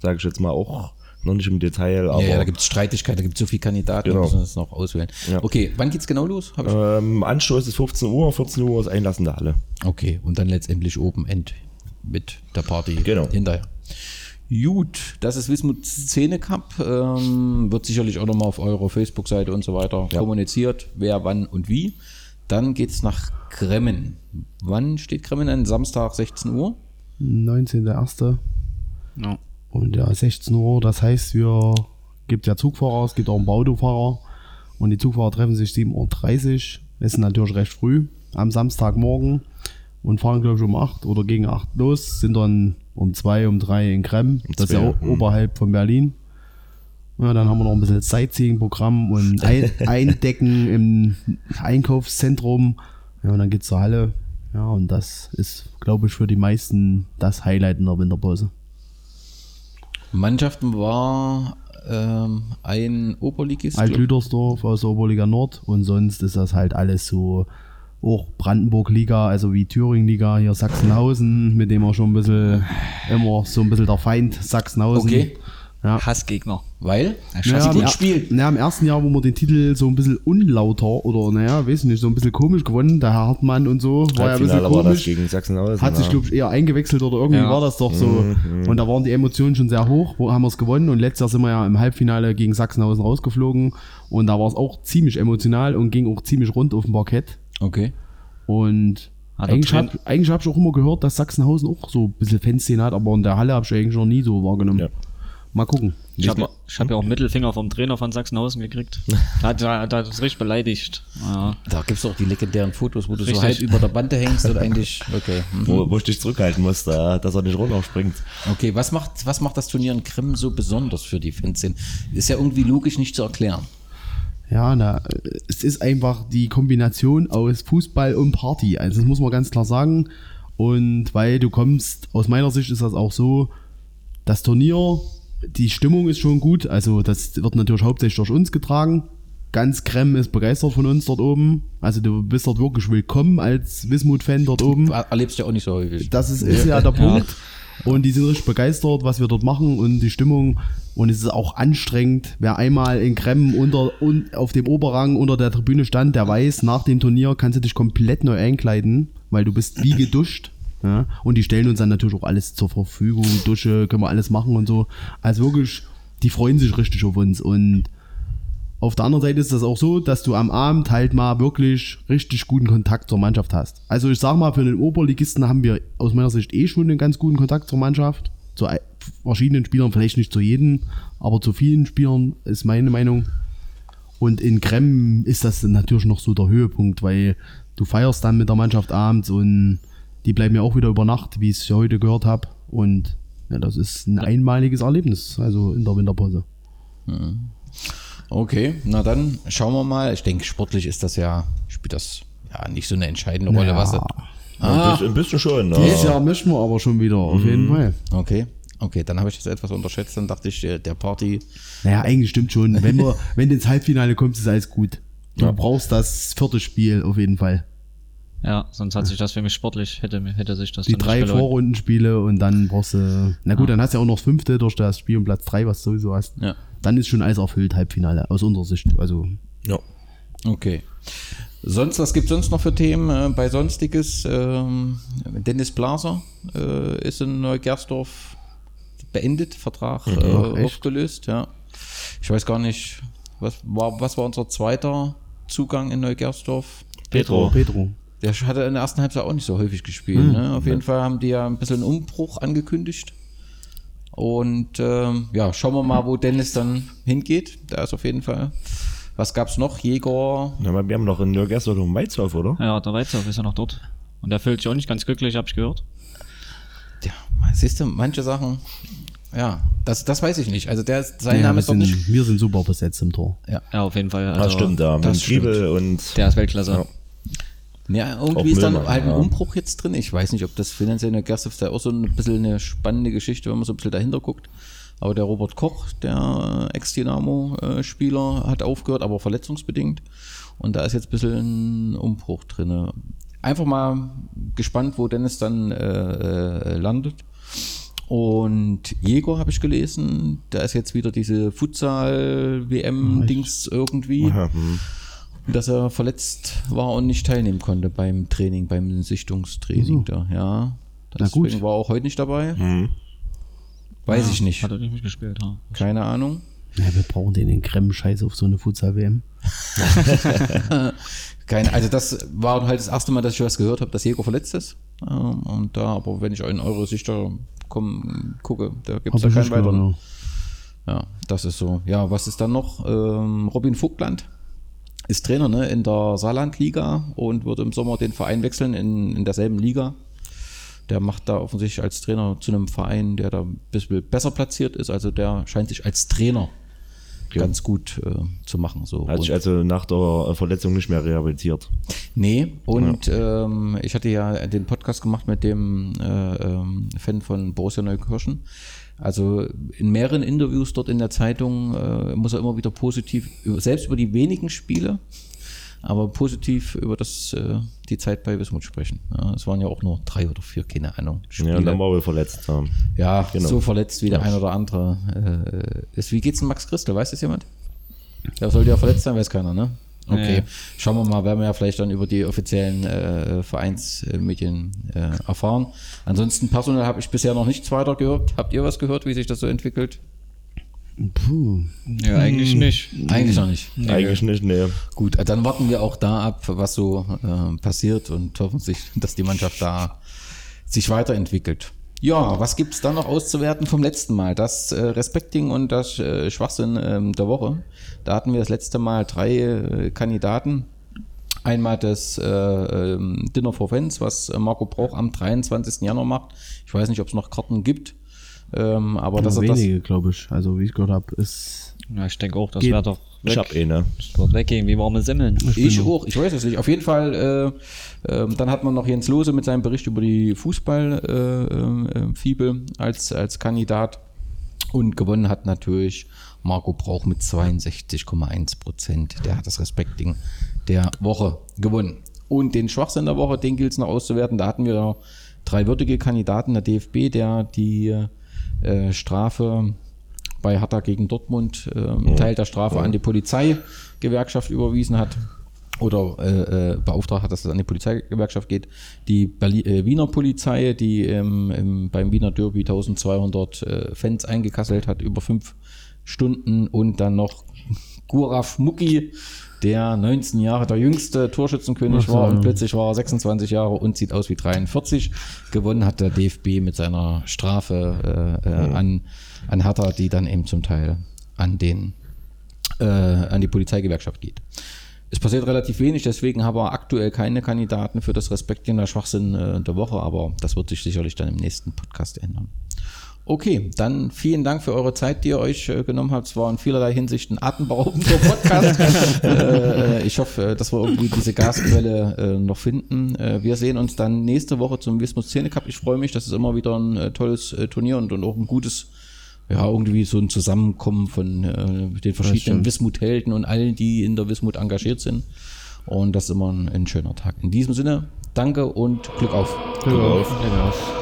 Speaker 4: sage ich jetzt mal auch noch nicht im Detail. Aber
Speaker 1: ja, ja, da gibt es Streitigkeiten, da gibt es so viele Kandidaten,
Speaker 4: Genau.
Speaker 1: wir müssen das noch auswählen.
Speaker 4: Ja.
Speaker 1: Okay, wann geht's genau los?
Speaker 4: Ähm, Anstoß ist 15 Uhr, 14 Uhr ist Einlassen der Halle.
Speaker 1: Okay, und dann letztendlich Open End mit der Party
Speaker 4: Genau.
Speaker 1: hinterher. Gut, das ist Wismut Szene Cup. Ähm, wird sicherlich auch nochmal auf eurer Facebook-Seite und so weiter
Speaker 4: Ja.
Speaker 1: kommuniziert, wer, wann und wie. Dann geht's nach Kremmen. Wann steht Kremmen an? Samstag 16 Uhr?
Speaker 3: 19.01.
Speaker 2: Ja.
Speaker 3: Und ja, 16 Uhr, das heißt, wir gibt ja Zugfahrer, es gibt auch einen Autofahrer. Und die Zugfahrer treffen sich 7.30 Uhr. Das ist natürlich recht früh am Samstagmorgen und fahren, glaube ich, um 8 oder gegen 8 los, sind dann um 2, um 3 in Krem. Das ist ja
Speaker 4: hm.
Speaker 3: oberhalb von Berlin. Ja, dann haben wir noch ein bisschen Sightseeing-Programm und ein Eindecken im Einkaufszentrum. Ja, und dann geht's zur Halle. Ja, und das ist, glaube ich, für die meisten das Highlight in der Winterpause.
Speaker 1: Mannschaften war ähm, ein Oberligist.
Speaker 3: Alt-Lüdersdorf aus der Oberliga Nord und sonst ist das halt alles so auch Brandenburg-Liga, also wie Thüringen-Liga, hier Sachsenhausen, mit dem wir schon ein bisschen immer so ein bisschen der Feind Sachsenhausen.
Speaker 1: Okay.
Speaker 3: Ja.
Speaker 2: Hassgegner.
Speaker 1: Weil?
Speaker 3: Naja,
Speaker 1: gut
Speaker 3: im,
Speaker 1: spielt.
Speaker 3: naja, im ersten Jahr, wo wir den Titel so ein bisschen unlauter oder naja, weiß nicht, so ein bisschen komisch gewonnen, der Herr Hartmann und so, war ja ein bisschen
Speaker 4: Halbfinale war das
Speaker 3: komisch.
Speaker 4: gegen Sachsenhausen.
Speaker 3: Hat sich,
Speaker 4: ja.
Speaker 3: glaube ich, eher eingewechselt oder irgendwie
Speaker 2: Ja.
Speaker 3: war das doch so. Und da waren die Emotionen schon sehr hoch, wo haben wir es gewonnen. Und letztes Jahr sind wir ja im Halbfinale gegen Sachsenhausen rausgeflogen. Und da war es auch ziemlich emotional und ging auch ziemlich rund auf dem Parkett.
Speaker 1: Okay.
Speaker 3: Und
Speaker 2: er
Speaker 3: eigentlich habe hab ich auch immer gehört, dass Sachsenhausen auch so ein bisschen Fanszene hat, aber in der Halle habe ich eigentlich noch nie so wahrgenommen.
Speaker 4: Ja.
Speaker 3: Mal gucken.
Speaker 2: Ich habe hab ja auch einen Mittelfinger vom Trainer von Sachsenhausen gekriegt. Da hat, da, da uns richtig beleidigt. Ja.
Speaker 1: Da gibt es auch die legendären Fotos, wo du so
Speaker 2: Richtig.
Speaker 1: halb über der Bande hängst und eigentlich. Okay. mhm.
Speaker 4: wo, wo ich dich zurückhalten musste, dass er nicht runterspringt.
Speaker 1: Okay, was macht, was macht das Turnier in Krim so besonders für die Fanszene? Ist ja irgendwie logisch nicht zu erklären.
Speaker 3: Ja, na, es ist einfach die Kombination aus Fußball und Party. Also das muss man ganz klar sagen. Und weil du kommst, aus meiner Sicht ist das auch so, das Turnier, die Stimmung ist schon gut. Also das wird natürlich hauptsächlich durch uns getragen. Ganz Krem ist begeistert von uns dort oben. Also du bist dort wirklich willkommen als Wismut-Fan dort oben.
Speaker 1: Er- Erlebst du ja auch nicht so häufig.
Speaker 3: Das ist, ist ja der Punkt. Und die sind richtig begeistert, was wir dort machen und die Stimmung. Und es ist auch anstrengend. Wer einmal in Kremmen unter, und auf dem Oberrang unter der Tribüne stand, der weiß, nach dem Turnier kannst du dich komplett neu einkleiden, weil du bist wie geduscht. Ja? Und die stellen uns dann natürlich auch alles zur Verfügung. Dusche, können wir alles machen und so. Also wirklich, die freuen sich richtig auf uns. Und auf der anderen Seite ist das auch so, dass du am Abend halt mal wirklich richtig guten Kontakt zur Mannschaft hast. Also ich sag mal, für den Oberligisten haben wir aus meiner Sicht eh schon einen ganz guten Kontakt zur Mannschaft. Zu verschiedenen Spielern, vielleicht nicht zu jedem, aber zu vielen Spielern ist meine Meinung. Und in Krem ist das natürlich noch so der Höhepunkt, weil du feierst dann mit der Mannschaft abends und die bleiben ja auch wieder über Nacht, wie ich es ja heute gehört habe. Und ja, das ist ein einmaliges Erlebnis, also in der Winterpause.
Speaker 1: Okay, na dann schauen wir mal. Ich denke, sportlich ist das ja, spielt das ja nicht so eine entscheidende Rolle.
Speaker 3: Naja.
Speaker 1: Was,
Speaker 4: Ein, bisschen, ein bisschen schon. Ne?
Speaker 3: Dieses Jahr mischen wir aber schon wieder, auf jeden Fall.
Speaker 1: okay, okay, dann habe ich das etwas unterschätzt. Dann dachte ich, äh, der Party,
Speaker 3: Naja, eigentlich stimmt schon. Wenn, wir, wenn du ins Halbfinale kommst, ist alles gut. Du brauchst das vierte Spiel auf jeden Fall.
Speaker 2: Ja, sonst hat sich das für mich sportlich, hätte, mir- hätte sich das
Speaker 3: Die drei. Vorrundenspiele und dann brauchst du. Na gut, dann hast du ja auch noch das fünfte durch das Spiel um Platz drei, was du sowieso hast.
Speaker 1: Ja.
Speaker 3: Dann ist schon alles erfüllt, Halbfinale, aus unserer Sicht. Also,
Speaker 4: Ja.
Speaker 1: okay. Sonst, was gibt es sonst noch für Themen äh, bei Sonstiges? Ähm, Dennis Blaser äh, ist in Neugersdorf beendet, Vertrag äh,
Speaker 3: Ach, echt?
Speaker 1: aufgelöst, ja. Ich weiß gar nicht, was war, was war unser zweiter Zugang in Neugersdorf?
Speaker 2: Petro.
Speaker 3: Pedro.
Speaker 1: Der hatte in der ersten Halbzeit auch nicht so häufig gespielt. Ne? Auf jeden Fall haben die ja ein bisschen einen Umbruch angekündigt. Und ähm, ja, schauen wir mal, wo Dennis dann hingeht. Da ist auf jeden Fall. Was gab's noch? Jäger.
Speaker 4: Na, aber wir haben noch in Nürnberg noch einen Weizhoff, oder?
Speaker 2: Ja, der Weizhoff ist ja noch dort. Und der fühlt sich auch nicht ganz glücklich, hab ich gehört.
Speaker 1: Ja, siehst du, manche Sachen. Ja, das, das weiß ich nicht. Also der sein
Speaker 3: Ja,
Speaker 1: Name ist doch nicht.
Speaker 3: wir sind super besetzt im Tor.
Speaker 2: Ja, auf jeden Fall.
Speaker 4: Das
Speaker 2: Also,
Speaker 4: stimmt, da. Mit
Speaker 1: das
Speaker 4: Triebel und.
Speaker 2: Der ist Weltklasse.
Speaker 1: Ja,
Speaker 4: Auch
Speaker 1: irgendwie ist dann halt ein
Speaker 4: ja.
Speaker 1: Umbruch jetzt drin. Ich weiß nicht, ob das finanziell in der ist ja auch so ein bisschen eine spannende Geschichte, wenn man so ein bisschen dahinter guckt. Aber der Robert Koch, der äh, Ex-Dynamo-Spieler, hat aufgehört, aber verletzungsbedingt. Und da ist jetzt ein bisschen ein Umbruch drin. Einfach mal gespannt, wo Dennis dann äh, äh, landet. Und Jäger habe ich gelesen, da ist jetzt wieder diese Futsal-WM-Dings irgendwie
Speaker 4: Ja, hm.
Speaker 1: Dass er verletzt war und nicht teilnehmen konnte beim Training, beim Sichtungstraining da. Ja,
Speaker 3: Na gut.
Speaker 1: deswegen war er auch heute nicht dabei.
Speaker 4: Mhm.
Speaker 1: Weiß ich nicht.
Speaker 2: Hat er nicht mitgespielt, ja.
Speaker 1: Keine Ahnung.
Speaker 3: Ja, wir brauchen den in Krem scheiß auf so eine Futsal-WM.
Speaker 1: Keine, also das war halt das erste Mal, dass ich was gehört habe, dass Jäger verletzt ist. Ähm, Und da, aber wenn ich in eure Sichter komm, gucke, da gibt es ja keinen weiteren.
Speaker 3: ja.
Speaker 1: Ja, das ist so. Ja, was ist dann noch? Ähm, Robin Vogtland ist Trainer ne, in der Saarlandliga und wird im Sommer den Verein wechseln in, in derselben Liga. Der macht da offensichtlich als Trainer zu einem Verein, der da ein bisschen besser platziert ist. Also der scheint sich als Trainer ganz gut äh, zu machen. So.
Speaker 4: Hat sich also nach der Verletzung nicht mehr rehabilitiert.
Speaker 1: Nee, und ähm, ich hatte ja den Podcast gemacht mit dem äh, ähm, Fan von Borussia Neukirchen. Also in mehreren Interviews dort in der Zeitung äh, muss er immer wieder positiv, selbst über die wenigen Spiele, aber positiv über das, äh, die Zeit bei Wismut sprechen. Ja, es waren ja auch nur drei oder vier, keine Ahnung.
Speaker 4: Ja, und dann war wohl verletzt. Ja.
Speaker 1: Ja,
Speaker 4: Genau.
Speaker 1: so verletzt wie der ein oder andere äh, ist. Wie geht's denn Max Christel? Weiß das jemand? Der sollte ja verletzt sein, weiß keiner, ne? Okay.
Speaker 2: Nee.
Speaker 1: Schauen wir mal, werden wir ja vielleicht dann über die offiziellen äh, Vereinsmedien äh, erfahren. Ansonsten personell habe ich bisher noch nichts weiter gehört. Habt ihr was gehört, wie sich das so entwickelt?
Speaker 3: Puh.
Speaker 2: Ja, eigentlich nicht.
Speaker 1: Eigentlich noch nicht.
Speaker 4: Eigentlich nicht, nee.
Speaker 1: Gut, äh, dann warten wir auch da ab, was so äh, passiert und hoffen sich, dass die Mannschaft da sich weiterentwickelt. Ja, was gibt's da noch auszuwerten vom letzten Mal? Das äh, Respecting und das äh, Schwachsinn ähm, der Woche. Da hatten wir das letzte Mal drei äh, Kandidaten. Einmal das äh, ähm, Dinner for Fans, was äh, Marco Brauch am 23. Januar macht. Ich weiß nicht, ob es noch Karten gibt. Ähm, aber
Speaker 3: Nur
Speaker 1: das
Speaker 3: wenige, glaube ich. Also wie ich gehört habe, ist
Speaker 2: Ja, ich denke auch, das wäre doch
Speaker 4: Ich
Speaker 2: weg.
Speaker 4: hab eh, ne?
Speaker 2: Das wird weggehen wie warme Semmeln.
Speaker 1: Ich auch, ich weiß es nicht. Auf jeden Fall, äh, ähm, dann hat man noch Jens Lose mit seinem Bericht über die Fußball-Fibel als, als Kandidat. Und gewonnen hat natürlich Marco Brauch mit 62,1 Prozent. Der hat das Respektding der Woche gewonnen. Und den Schwachsinn der Woche, den gilt es noch auszuwerten. Da hatten wir drei würdige Kandidaten der DFB, der die äh, Strafe bei Hertha gegen Dortmund äh, einen Teil der Strafe an die Polizeigewerkschaft überwiesen hat. Oder äh, äh, beauftragt hat, dass es an die Polizeigewerkschaft geht. Die Berli äh, Wiener Polizei, die ähm, im, beim Wiener Derby 1200 äh, Fans eingekasselt hat über fünf Stunden. Und dann noch Guraf Mucki, der 19 Jahre der jüngste Torschützenkönig war und plötzlich war er 26 Jahre und sieht aus wie 43. Gewonnen hat der DFB mit seiner Strafe äh, an, an Hertha, die dann eben zum Teil an den äh, an die Polizeigewerkschaft geht. Es passiert relativ wenig, deswegen haben wir aktuell keine Kandidaten für das Respekt in der Schwachsinn äh, der Woche, aber das wird sich sicherlich dann im nächsten Podcast ändern. Okay, dann vielen Dank für eure Zeit, die ihr euch äh, genommen habt. Es war in vielerlei Hinsicht ein atemberaubender Podcast. äh, ich hoffe, dass wir irgendwie diese Gasquelle äh, noch finden. Äh, wir sehen uns dann nächste Woche zum Wismut Szene Cup. Ich freue mich, das ist immer wieder ein äh, tolles äh, Turnier und, und auch ein gutes ja, irgendwie so ein Zusammenkommen von äh, den verschiedenen Wismut-Helden und allen, die in der Wismut engagiert sind. Und das ist immer ein, ein schöner Tag. In diesem Sinne, danke und Glück auf.
Speaker 3: Glück auf.
Speaker 2: Ja.